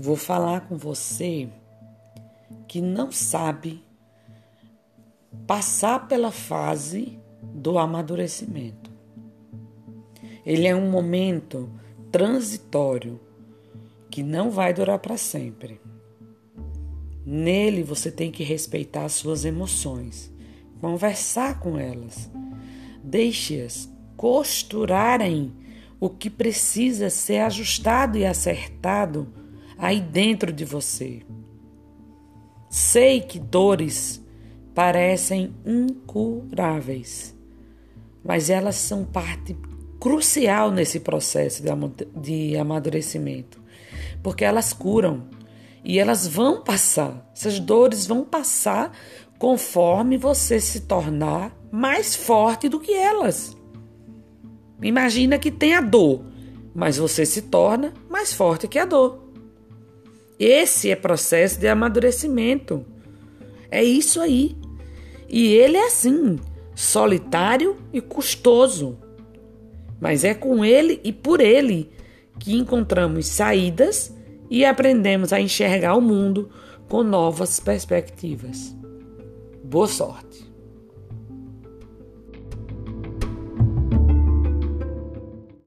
vou falar com você que não sabe passar pela fase do amadurecimento. Ele é um momento transitório que não vai durar para sempre. Nele você tem que respeitar suas emoções, conversar com elas, deixe-as costurarem o que precisa ser ajustado e acertado aí dentro de você. Sei que dores parecem incuráveis, mas elas são parte crucial nesse processo de amadurecimento, porque elas curam e elas vão passar. Essas dores vão passar conforme você se tornar mais forte do que elas. Imagina que tem a dor, mas você se torna mais forte que a dor. Esse é processo de amadurecimento. É isso aí. E ele é assim, solitário e custoso. Mas é com ele e por ele que encontramos saídas e aprendemos a enxergar o mundo com novas perspectivas. Boa sorte!